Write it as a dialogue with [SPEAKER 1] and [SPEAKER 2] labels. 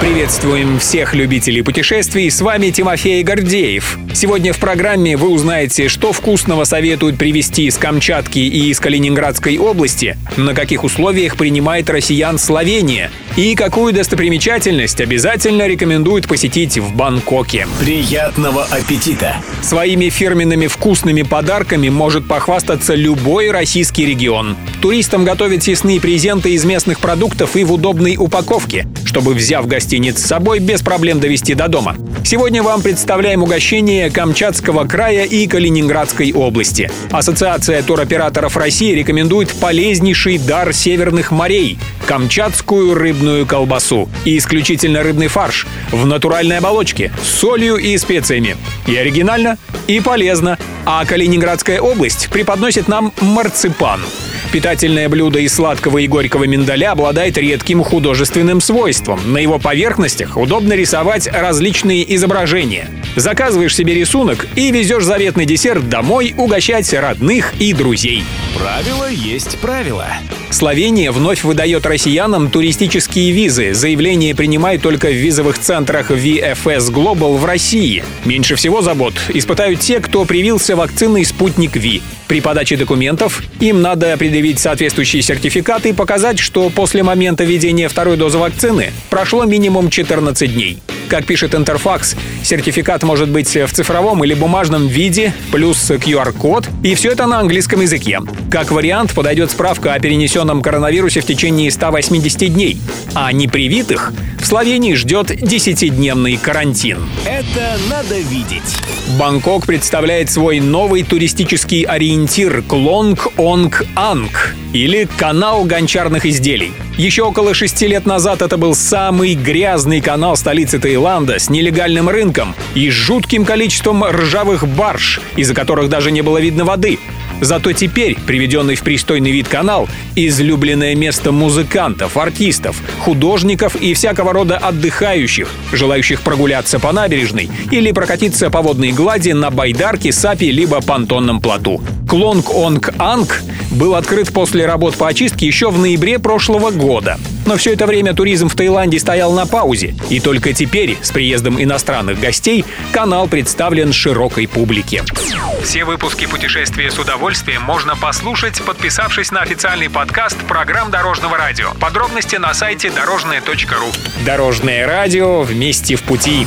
[SPEAKER 1] Приветствуем всех любителей путешествий, с вами Тимофей Гордеев. Сегодня в программе вы узнаете, что вкусного советуют привезти из Камчатки и из Калининградской области, на каких условиях принимает россиян Словения и какую достопримечательность обязательно рекомендуют посетить в Бангкоке.
[SPEAKER 2] Приятного аппетита!
[SPEAKER 1] Своими фирменными вкусными подарками может похвастаться любой российский регион. Туристам готовят съестные презенты из местных продуктов и в удобной упаковке, чтобы, взяв гостиниц с собой, без проблем довести до дома. Сегодня вам представляем угощение Камчатского края и Калининградской области. Ассоциация туроператоров России рекомендует полезнейший дар северных морей – камчатскую рыбную колбасу и исключительно рыбный фарш в натуральной оболочке с солью и специями. И оригинально, и полезно. А Калининградская область преподносит нам марципан – Питательное блюдо из сладкого и горького миндаля обладает редким художественным свойством. На его поверхностях удобно рисовать различные изображения. Заказываешь себе рисунок и везешь заветный десерт домой угощать родных и друзей.
[SPEAKER 2] Правило есть правило.
[SPEAKER 1] Словения вновь выдает россиянам туристические визы. Заявление принимают только в визовых центрах VFS Global в России. Меньше всего забот испытают те, кто привился вакциной «Спутник Ви». При подаче документов им надо предъявить соответствующие сертификаты и показать, что после момента введения второй дозы вакцины прошло минимум 14 дней. Как пишет Интерфакс, сертификат может быть в цифровом или бумажном виде, плюс QR-код, и все это на английском языке. Как вариант подойдет справка о перенесенном коронавирусе в течение 180 дней, а непривитых в Словении ждет 10-дневный карантин.
[SPEAKER 2] Это надо видеть.
[SPEAKER 1] Бангкок представляет свой новый туристический ориентир Клонг Онг Анг или канал гончарных изделий. Еще около шести лет назад это был самый грязный канал столицы Таиланда с нелегальным рынком и жутким количеством ржавых барж, из-за которых даже не было видно воды. Зато теперь приведенный в пристойный вид канал – излюбленное место музыкантов, артистов, художников и всякого рода отдыхающих, желающих прогуляться по набережной или прокатиться по водной глади на байдарке, сапе либо понтонном плоту. Клонг-Онг-Анг был открыт после работ по очистке еще в ноябре прошлого года. Но все это время туризм в Таиланде стоял на паузе, и только теперь, с приездом иностранных гостей, канал представлен широкой публике. Все выпуски «Путешествия с удовольствием» можно послушать, подписавшись на официальный подкаст программ Дорожного радио. Подробности на сайте дорожное.ру. Дорожное радио вместе в пути.